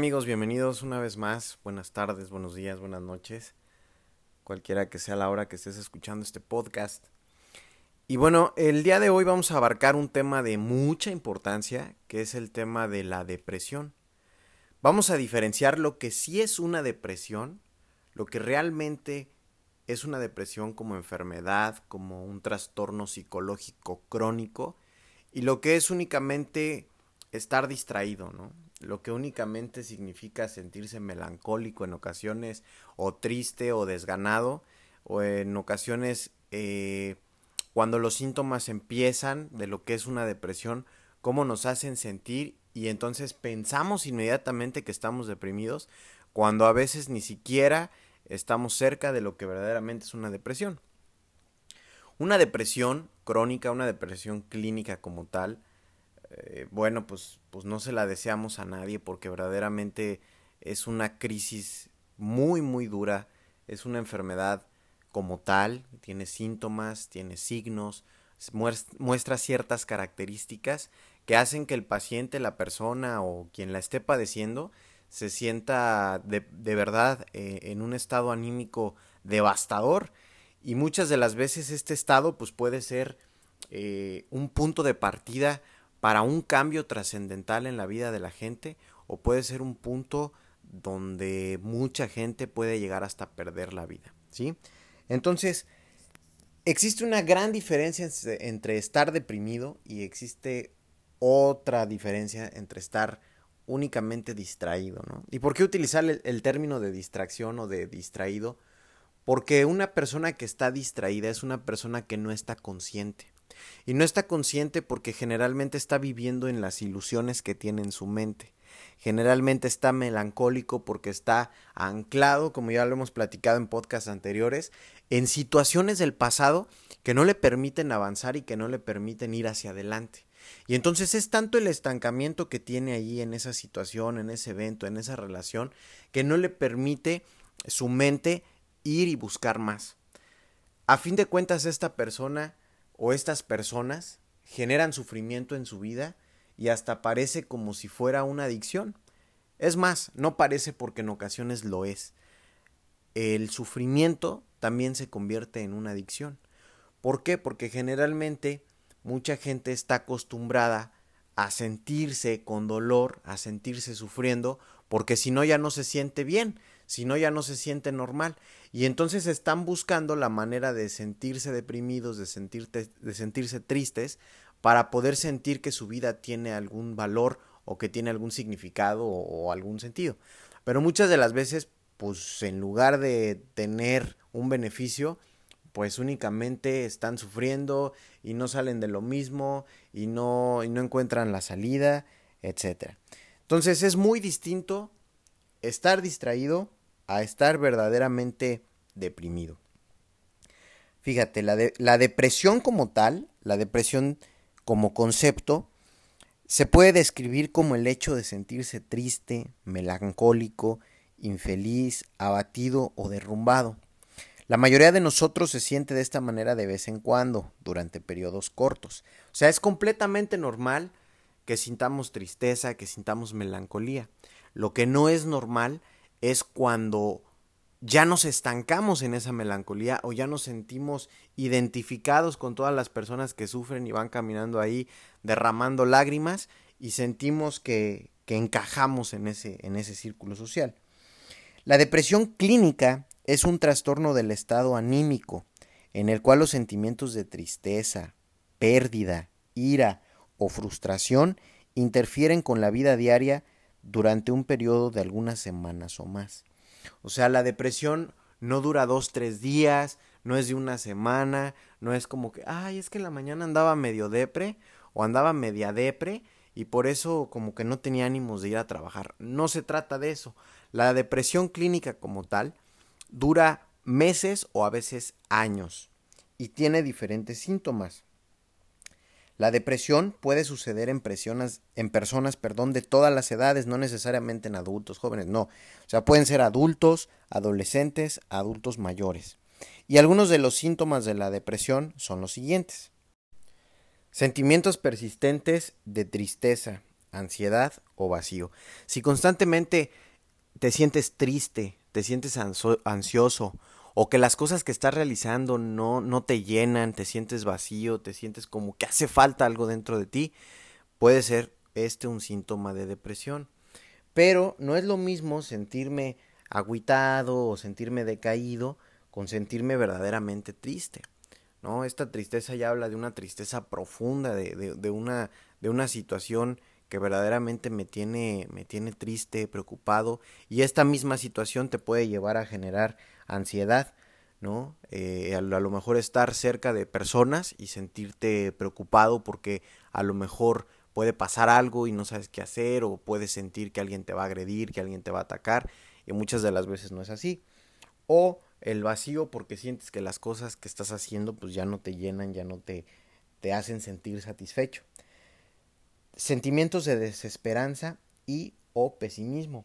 amigos? Bienvenidos una vez más. Buenas tardes, buenos días, buenas noches. Cualquiera que sea la hora que estés escuchando este podcast. Y bueno, el día de hoy vamos a abarcar un tema de mucha importancia, que es el tema de la depresión. Vamos a diferenciar lo que sí es una depresión, lo que realmente es una depresión como enfermedad, como un trastorno psicológico crónico, y lo que es únicamente estar distraído, ¿no? Lo que únicamente significa sentirse melancólico en ocasiones, o triste, o desganado, o en ocasiones eh, cuando los síntomas empiezan de lo que es una depresión, cómo nos hacen sentir y entonces pensamos inmediatamente que estamos deprimidos, cuando a veces ni siquiera estamos cerca de lo que verdaderamente es una depresión. Una depresión crónica, una depresión clínica como tal, eh, bueno, pues, pues no se la deseamos a nadie porque verdaderamente es una crisis muy, muy dura, es una enfermedad como tal, tiene síntomas, tiene signos, muestra ciertas características que hacen que el paciente, la persona o quien la esté padeciendo se sienta de, de verdad eh, en un estado anímico devastador. Y muchas de las veces este estado pues puede ser eh, un punto de partida para un cambio trascendental en la vida de la gente o puede ser un punto donde mucha gente puede llegar hasta perder la vida, ¿sí? Entonces, existe una gran diferencia entre estar deprimido y existe otra diferencia entre estar únicamente distraído, ¿no? ¿Y por qué utilizar el, término de distracción o de distraído? Porque una persona que está distraída es una persona que no está consciente. Y no está consciente porque generalmente está viviendo en las ilusiones que tiene en su mente. Generalmente está melancólico porque está anclado, como ya lo hemos platicado en podcasts anteriores, en situaciones del pasado que no le permiten avanzar y que no le permiten ir hacia adelante. Y entonces es tanto el estancamiento que tiene allí en esa situación, en ese evento, en esa relación, que no le permite su mente ir y buscar más. A fin de cuentas, esta persona o estas personas generan sufrimiento en su vida y hasta parece como si fuera una adicción. Es más, no parece porque en ocasiones lo es. El sufrimiento también se convierte en una adicción. ¿Por qué? Porque generalmente mucha gente está acostumbrada a sentirse con dolor, a sentirse sufriendo, porque si no ya no se siente bien, si no ya no se siente normal. Y entonces están buscando la manera de sentirse deprimidos, de, de sentirse tristes, para poder sentir que su vida tiene algún valor o que tiene algún significado o, o algún sentido. Pero muchas de las veces, pues en lugar de tener un beneficio, pues únicamente están sufriendo y no salen de lo mismo y no, y no encuentran la salida, etc. Entonces es muy distinto estar distraído a estar verdaderamente deprimido. Fíjate, la, la depresión como tal, la depresión como concepto, se puede describir como el hecho de sentirse triste, melancólico, infeliz, abatido o derrumbado. La mayoría de nosotros se siente de esta manera de vez en cuando, durante periodos cortos. O sea, es completamente normal que sintamos tristeza, que sintamos melancolía. Lo que no es normal es cuando ya nos estancamos en esa melancolía o ya nos sentimos identificados con todas las personas que sufren y van caminando ahí derramando lágrimas y sentimos que, que encajamos en ese, en ese círculo social. La depresión clínica es un trastorno del estado anímico, en el cual los sentimientos de tristeza, pérdida, ira o frustración interfieren con la vida diaria durante un periodo de algunas semanas o más. O sea, la depresión no dura dos, tres días, no es de una semana, no es como que, ay, es que en la mañana andaba medio depre o andaba media depre y por eso como que no tenía ánimos de ir a trabajar. No se trata de eso. La depresión clínica como tal dura meses o a veces años y tiene diferentes síntomas. La depresión puede suceder en, personas, en personas perdón, de todas las edades, no necesariamente en adultos jóvenes, no. O sea, pueden ser adultos, adolescentes, adultos mayores. Y algunos de los síntomas de la depresión son los siguientes. Sentimientos persistentes de tristeza, ansiedad o vacío. Si constantemente te sientes triste, te sientes ansioso o que las cosas que estás realizando no, no te llenan, te sientes vacío, te sientes como que hace falta algo dentro de ti, puede ser este un síntoma de depresión. Pero no es lo mismo sentirme agüitado o sentirme decaído con sentirme verdaderamente triste. ¿no? Esta tristeza ya habla de una tristeza profunda, de, de, una, de una situación que verdaderamente me tiene, me tiene triste, preocupado, y esta misma situación te puede llevar a generar ansiedad, ¿no? Eh, a, lo mejor estar cerca de personas y sentirte preocupado porque a lo mejor puede pasar algo y no sabes qué hacer, o puedes sentir que alguien te va a agredir, que alguien te va a atacar, y muchas de las veces no es así. O el vacío porque sientes que las cosas que estás haciendo pues ya no te llenan, ya no te, te hacen sentir satisfecho. Sentimientos de desesperanza y o pesimismo.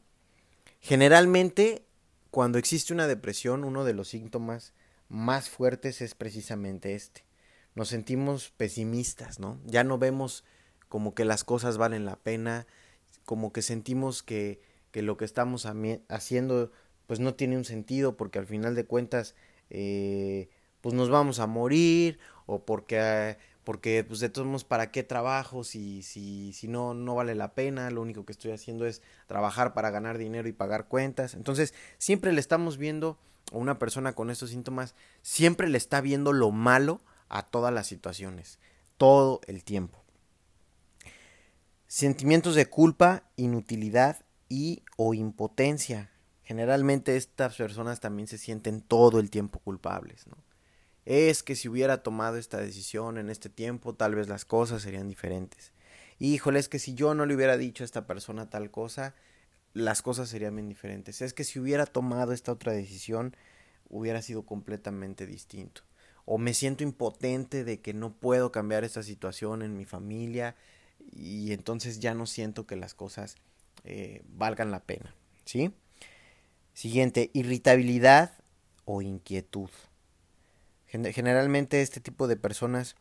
Generalmente cuando existe una depresión uno de los síntomas más fuertes es precisamente este. Nos sentimos pesimistas, ¿no? Ya no vemos como que las cosas valen la pena, como que sentimos que, que lo que estamos haciendo pues no tiene un sentido porque al final de cuentas eh, pues nos vamos a morir o porque porque pues de todos modos para qué trabajo si si si no no vale la pena lo único que estoy haciendo es trabajar para ganar dinero y pagar cuentas. Entonces siempre le estamos viendo a una persona con estos síntomas siempre le está viendo lo malo a todas las situaciones todo el tiempo. Sentimientos de culpa inutilidad y o impotencia. Generalmente estas personas también se sienten todo el tiempo culpables, ¿no? Es que si hubiera tomado esta decisión en este tiempo, tal vez las cosas serían diferentes. Híjole, es que si yo no le hubiera dicho a esta persona tal cosa, las cosas serían bien diferentes. Es que si hubiera tomado esta otra decisión, hubiera sido completamente distinto. O me siento impotente de que no puedo cambiar esta situación en mi familia y entonces ya no siento que las cosas eh, valgan la pena. ¿Sí? Siguiente, irritabilidad o inquietud. Generalmente este tipo de personas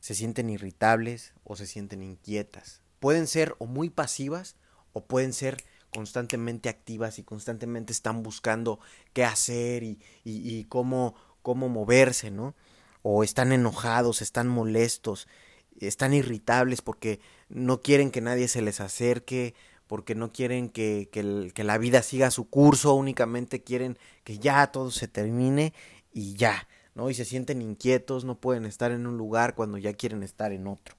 se sienten irritables o se sienten inquietas. Pueden ser o muy pasivas o pueden ser constantemente activas y constantemente están buscando qué hacer y, y, cómo, cómo moverse, ¿no? O están enojados, están molestos, están irritables porque no quieren que nadie se les acerque porque no quieren que, que, la vida siga su curso, únicamente quieren que ya todo se termine y ya, ¿no? Y se sienten inquietos, no pueden estar en un lugar cuando ya quieren estar en otro.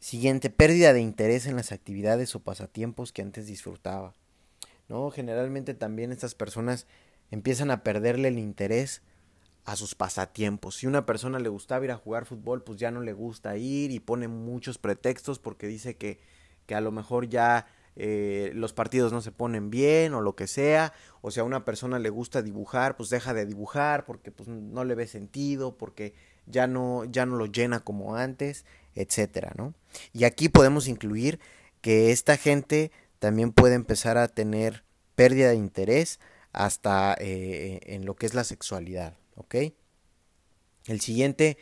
Siguiente, pérdida de interés en las actividades o pasatiempos que antes disfrutaba. ¿No? Generalmente también estas personas empiezan a perderle el interés a sus pasatiempos. Si una persona le gustaba ir a jugar fútbol, pues ya no le gusta ir y pone muchos pretextos porque dice que que a lo mejor ya eh, los partidos no se ponen bien o lo que sea, o si a una persona le gusta dibujar, pues deja de dibujar porque pues no le ve sentido, porque ya no, ya no lo llena como antes, etcétera, ¿no? Y aquí podemos incluir que esta gente también puede empezar a tener pérdida de interés hasta eh, en lo que es la sexualidad, ¿ok? El siguiente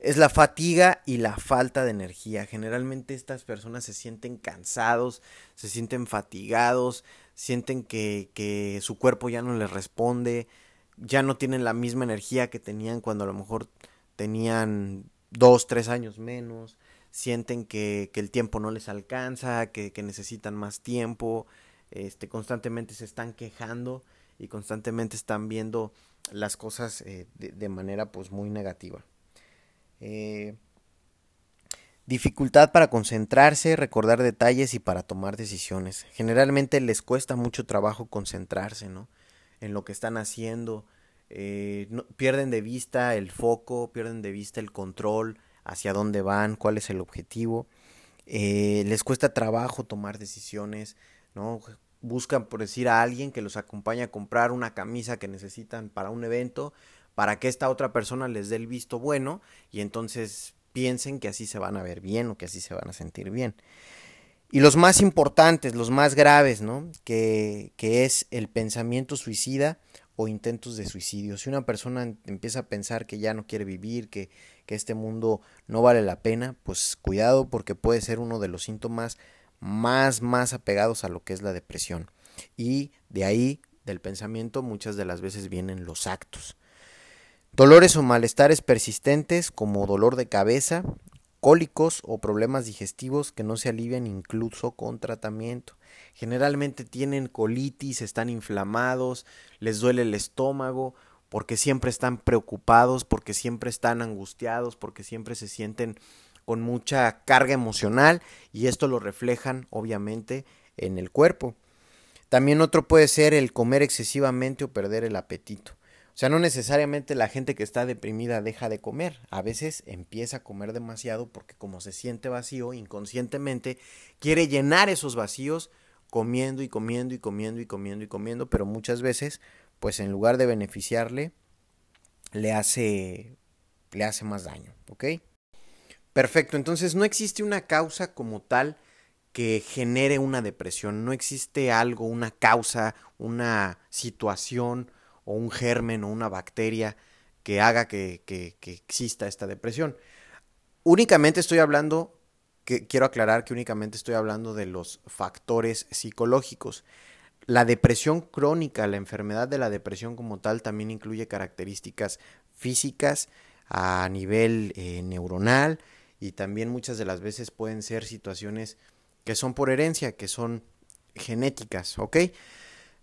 es la fatiga y la falta de energía. Generalmente estas personas se sienten cansados, se sienten fatigados, sienten que, que su cuerpo ya no les responde, ya no tienen la misma energía que tenían cuando a lo mejor tenían dos, tres años menos, sienten que, que el tiempo no les alcanza, que, que, necesitan más tiempo, este, constantemente se están quejando y constantemente están viendo las cosas eh, de, de manera pues muy negativa. Eh, dificultad para concentrarse, recordar detalles y para tomar decisiones. Generalmente les cuesta mucho trabajo concentrarse, ¿no? En lo que están haciendo. Eh, pierden de vista el foco, pierden de vista el control, hacia dónde van, cuál es el objetivo. Eh, les cuesta trabajo tomar decisiones, ¿no? Buscan, por decir, a alguien que los acompañe a comprar una camisa que necesitan para un evento, para que esta otra persona les dé el visto bueno y entonces piensen que así se van a ver bien o que así se van a sentir bien. Y los más importantes, los más graves, ¿no? Que, que es el pensamiento suicida o intentos de suicidio. Si una persona empieza a pensar que ya no quiere vivir, que, que este mundo no vale la pena, pues cuidado porque puede ser uno de los síntomas más, más apegados a lo que es la depresión. Y de ahí, del pensamiento, muchas de las veces vienen los actos. Dolores o malestares persistentes como dolor de cabeza, cólicos o problemas digestivos que no se alivian incluso con tratamiento. Generalmente tienen colitis, están inflamados, les duele el estómago, porque siempre están preocupados, porque siempre están angustiados, porque siempre se sienten con mucha carga emocional y esto lo reflejan obviamente en el cuerpo. También otro puede ser el comer excesivamente o perder el apetito. Sea, no necesariamente la gente que está deprimida deja de comer. A veces empieza a comer demasiado porque como se siente vacío, inconscientemente quiere llenar esos vacíos comiendo y comiendo y comiendo y comiendo y comiendo, pero muchas veces, pues en lugar de beneficiarle, le hace, le hace más daño, ¿ok? Perfecto, entonces no existe una causa como tal que genere una depresión, no existe algo, una causa, una situación o un germen o una bacteria que haga que, que, que exista esta depresión. Únicamente estoy hablando, que quiero aclarar que únicamente estoy hablando de los factores psicológicos. La depresión crónica, la enfermedad de la depresión como tal, también incluye características físicas a nivel eh, neuronal y también muchas de las veces pueden ser situaciones que son por herencia, que son genéticas, ¿ok?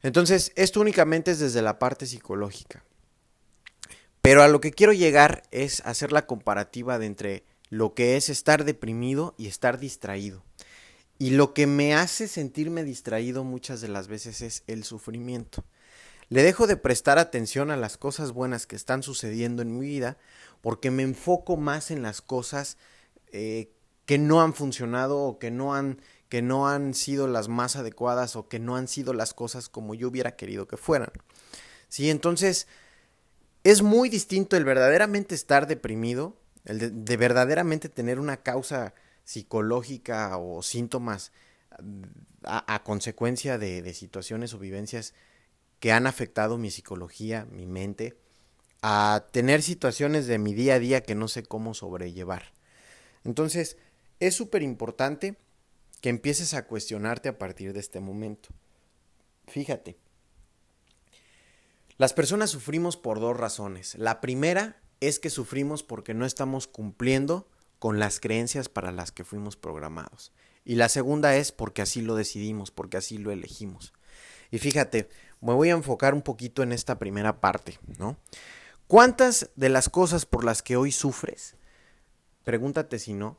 Entonces, esto únicamente es desde la parte psicológica. Pero a lo que quiero llegar es hacer la comparativa de entre lo que es estar deprimido y estar distraído. Y lo que me hace sentirme distraído muchas de las veces es el sufrimiento. Le dejo de prestar atención a las cosas buenas que están sucediendo en mi vida porque me enfoco más en las cosas eh, que no han funcionado o que no han, que no han sido las más adecuadas o que no han sido las cosas como yo hubiera querido que fueran. Sí, entonces es muy distinto el verdaderamente estar deprimido, el de, verdaderamente tener una causa psicológica o síntomas a, consecuencia de, de situaciones o vivencias que han afectado mi psicología, mi mente, a tener situaciones de mi día a día que no sé cómo sobrellevar. Entonces, es súper importante que empieces a cuestionarte a partir de este momento. Fíjate, las personas sufrimos por dos razones. La primera es que sufrimos porque no estamos cumpliendo con las creencias para las que fuimos programados. Y la segunda es porque así lo decidimos, porque así lo elegimos. Y fíjate, me voy a enfocar un poquito en esta primera parte, ¿no? ¿Cuántas de las cosas por las que hoy sufres pregúntate si no,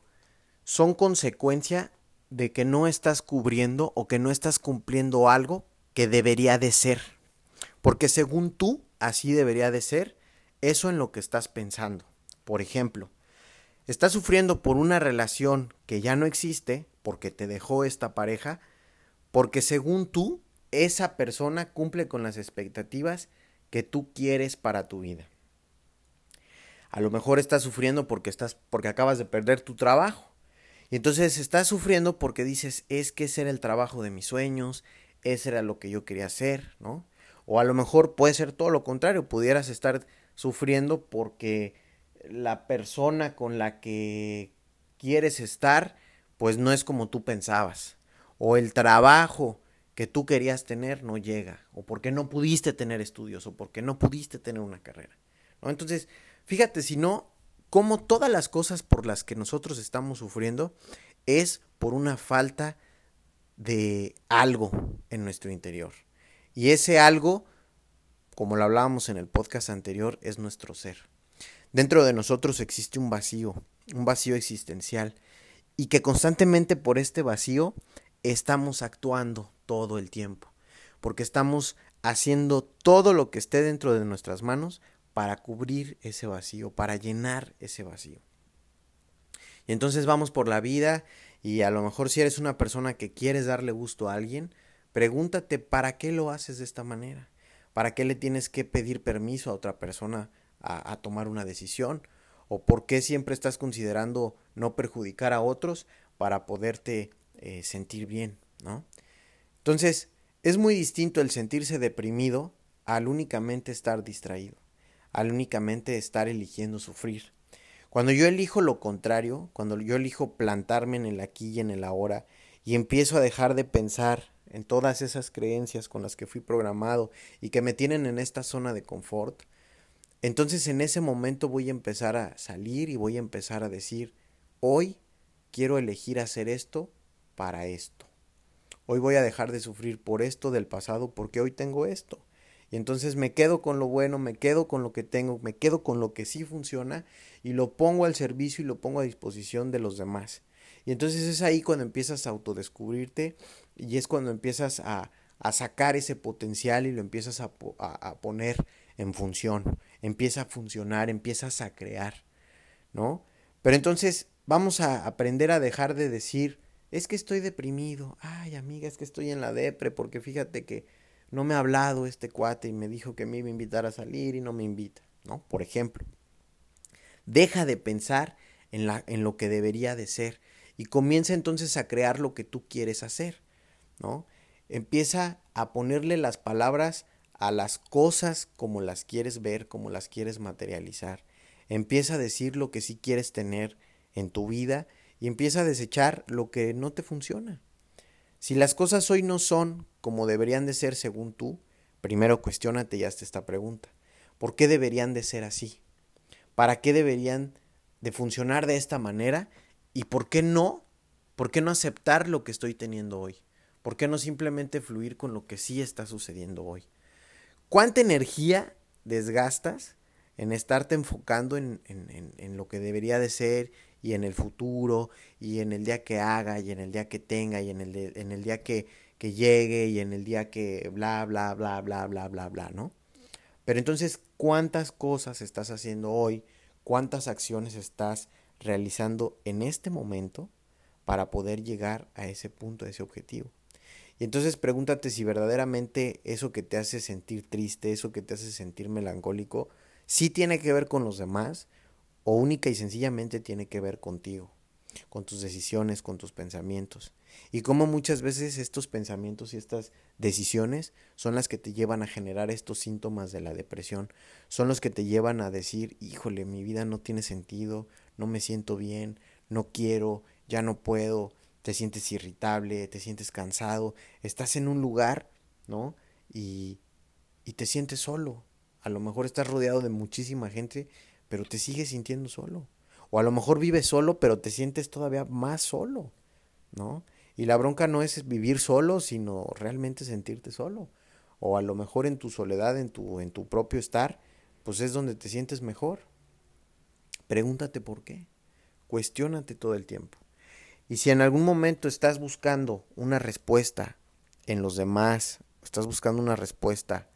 son consecuencia de que no estás cubriendo o que no estás cumpliendo algo que debería de ser. Porque según tú, así debería de ser eso en lo que estás pensando. Por ejemplo, estás sufriendo por una relación que ya no existe porque te dejó esta pareja, porque según tú, esa persona cumple con las expectativas que tú quieres para tu vida. A lo mejor estás sufriendo porque estás porque acabas de perder tu trabajo. Y entonces estás sufriendo porque dices, es que ese era el trabajo de mis sueños, ese era lo que yo quería hacer, ¿no? O a lo mejor puede ser todo lo contrario, pudieras estar sufriendo porque la persona con la que quieres estar, pues no es como tú pensabas. O el trabajo que tú querías tener no llega. O porque no pudiste tener estudios. O porque no pudiste tener una carrera. Entonces, Fíjate, si no, como todas las cosas por las que nosotros estamos sufriendo es por una falta de algo en nuestro interior. Y ese algo, como lo hablábamos en el podcast anterior, es nuestro ser. Dentro de nosotros existe un vacío, un vacío existencial, y que constantemente por este vacío estamos actuando todo el tiempo, porque estamos haciendo todo lo que esté dentro de nuestras manos para cubrir ese vacío, para llenar ese vacío. Y entonces vamos por la vida y a lo mejor si eres una persona que quieres darle gusto a alguien, pregúntate para qué lo haces de esta manera, para qué le tienes que pedir permiso a otra persona a, tomar una decisión o por qué siempre estás considerando no perjudicar a otros para poderte eh, sentir bien, ¿no? Entonces, es muy distinto el sentirse deprimido al únicamente estar distraído al únicamente estar eligiendo sufrir. Cuando yo elijo lo contrario, cuando yo elijo plantarme en el aquí y en el ahora y empiezo a dejar de pensar en todas esas creencias con las que fui programado y que me tienen en esta zona de confort, entonces en ese momento voy a empezar a salir y voy a empezar a decir, hoy quiero elegir hacer esto para esto. Hoy voy a dejar de sufrir por esto del pasado porque hoy tengo esto. Y entonces me quedo con lo bueno, me quedo con lo que tengo, me quedo con lo que sí funciona y lo pongo al servicio y lo pongo a disposición de los demás. Y entonces es ahí cuando empiezas a autodescubrirte y es cuando empiezas a, a sacar ese potencial y lo empiezas a, a, a, poner en función. Empieza a funcionar, empiezas a crear, ¿no? Pero entonces vamos a aprender a dejar de decir, es que estoy deprimido, ay amiga, es que estoy en la depre, porque fíjate que no me ha hablado este cuate y me dijo que me iba a invitar a salir y no me invita, ¿no? Por ejemplo, deja de pensar en, la, en lo que debería de ser y comienza entonces a crear lo que tú quieres hacer, ¿no? Empieza a ponerle las palabras a las cosas como las quieres ver, como las quieres materializar. Empieza a decir lo que sí quieres tener en tu vida y empieza a desechar lo que no te funciona. Si las cosas hoy no son como deberían de ser según tú, primero cuestiónate y hazte esta pregunta. ¿Por qué deberían de ser así? ¿Para qué deberían de funcionar de esta manera? ¿Y por qué no? ¿Por qué no aceptar lo que estoy teniendo hoy? ¿Por qué no simplemente fluir con lo que sí está sucediendo hoy? ¿Cuánta energía desgastas en estarte enfocando en, en, en, lo que debería de ser y en el futuro y en el día que haga y en el día que tenga y en el, en el día que, que llegue y en el día que bla, bla, bla, bla, bla, bla, bla, ¿no? Pero entonces, ¿cuántas cosas estás haciendo hoy? ¿Cuántas acciones estás realizando en este momento para poder llegar a ese punto, a ese objetivo? Y entonces pregúntate si verdaderamente eso que te hace sentir triste, eso que te hace sentir melancólico, sí tiene que ver con los demás o única y sencillamente tiene que ver contigo, con tus decisiones, con tus pensamientos. Y cómo muchas veces estos pensamientos y estas decisiones son las que te llevan a generar estos síntomas de la depresión, son los que te llevan a decir, híjole, mi vida no tiene sentido, no me siento bien, no quiero, ya no puedo, te sientes irritable, te sientes cansado, estás en un lugar, ¿no? Y, y te sientes solo. A lo mejor estás rodeado de muchísima gente pero te sigues sintiendo solo. O a lo mejor vives solo, pero te sientes todavía más solo, ¿no? Y la bronca no es vivir solo, sino realmente sentirte solo. O a lo mejor en tu soledad, en tu, en tu propio estar, pues es donde te sientes mejor. Pregúntate por qué. Cuestiónate todo el tiempo. Y si en algún momento estás buscando una respuesta en los demás, estás buscando una respuesta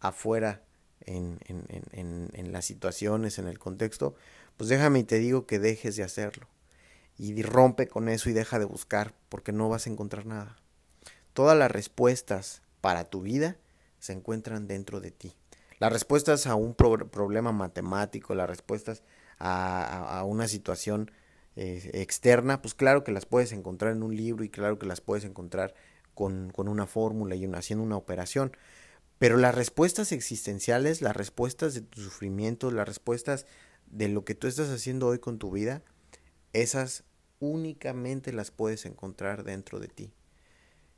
afuera en, en, las situaciones, en el contexto, pues déjame y te digo que dejes de hacerlo. Y rompe con eso y deja de buscar, porque no vas a encontrar nada. Todas las respuestas para tu vida se encuentran dentro de ti. Las respuestas a un problema matemático, las respuestas a, a, una situación eh, externa, pues claro que las puedes encontrar en un libro y claro que las puedes encontrar con, con una fórmula y haciendo una operación. Pero las respuestas existenciales, las respuestas de tu sufrimiento, las respuestas de lo que tú estás haciendo hoy con tu vida, esas únicamente las puedes encontrar dentro de ti.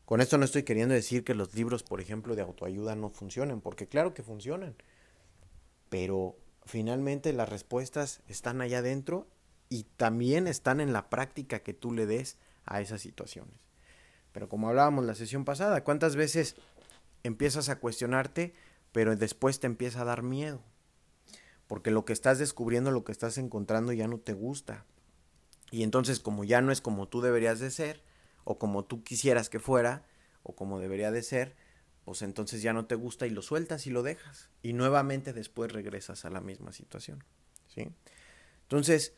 Con esto no estoy queriendo decir que los libros, por ejemplo, de autoayuda no funcionen, porque claro que funcionan. Pero finalmente las respuestas están allá adentro y también están en la práctica que tú le des a esas situaciones. Pero como hablábamos la sesión pasada, ¿cuántas veces empiezas a cuestionarte, pero después te empieza a dar miedo. Porque lo que estás descubriendo, lo que estás encontrando ya no te gusta. Y entonces como ya no es como tú deberías de ser, o como tú quisieras que fuera, o como debería de ser, pues entonces ya no te gusta y lo sueltas y lo dejas. Y nuevamente después regresas a la misma situación. ¿sí? Entonces,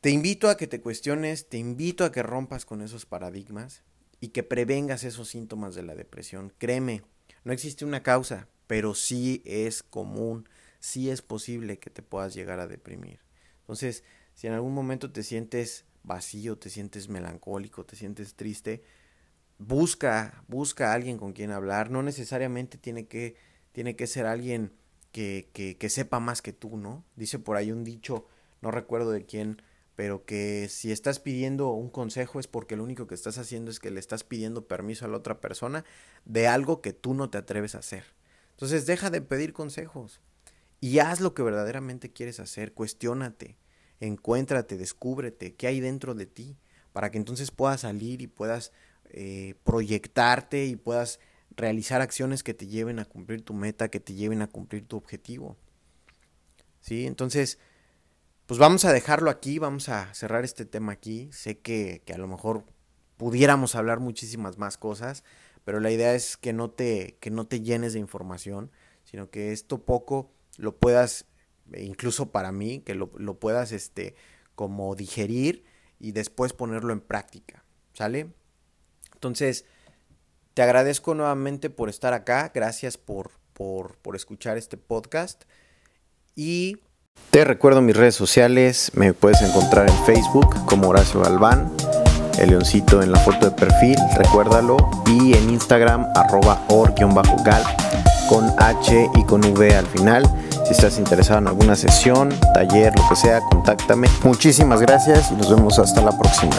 te invito a que te cuestiones, te invito a que rompas con esos paradigmas, y que prevengas esos síntomas de la depresión. Créeme, no existe una causa, pero sí es común, sí es posible que te puedas llegar a deprimir. Entonces, si en algún momento te sientes vacío, te sientes melancólico, te sientes triste, busca, busca a alguien con quien hablar. No necesariamente tiene que, tiene que ser alguien que, que, que sepa más que tú, ¿no? Dice por ahí un dicho, no recuerdo de quién, pero que si estás pidiendo un consejo es porque lo único que estás haciendo es que le estás pidiendo permiso a la otra persona de algo que tú no te atreves a hacer. Entonces deja de pedir consejos y haz lo que verdaderamente quieres hacer, cuestiónate, encuéntrate, descúbrete, qué hay dentro de ti, para que entonces puedas salir y puedas eh, proyectarte y puedas realizar acciones que te lleven a cumplir tu meta, que te lleven a cumplir tu objetivo. ¿Sí? Entonces, pues vamos a dejarlo aquí, vamos a cerrar este tema aquí. Sé que, que, a lo mejor pudiéramos hablar muchísimas más cosas, pero la idea es que no te, que no te llenes de información, sino que esto poco lo puedas, incluso para mí, que lo, lo puedas este, como digerir y después ponerlo en práctica. ¿Sale? Entonces, te agradezco nuevamente por estar acá, gracias por, por, por escuchar este podcast y te recuerdo mis redes sociales, me puedes encontrar en Facebook como Horacio Galván, el leoncito en la foto de perfil, recuérdalo, y en Instagram arroba or-gal con H y con V al final. Si estás interesado en alguna sesión, taller, lo que sea, contáctame. Muchísimas gracias y nos vemos hasta la próxima.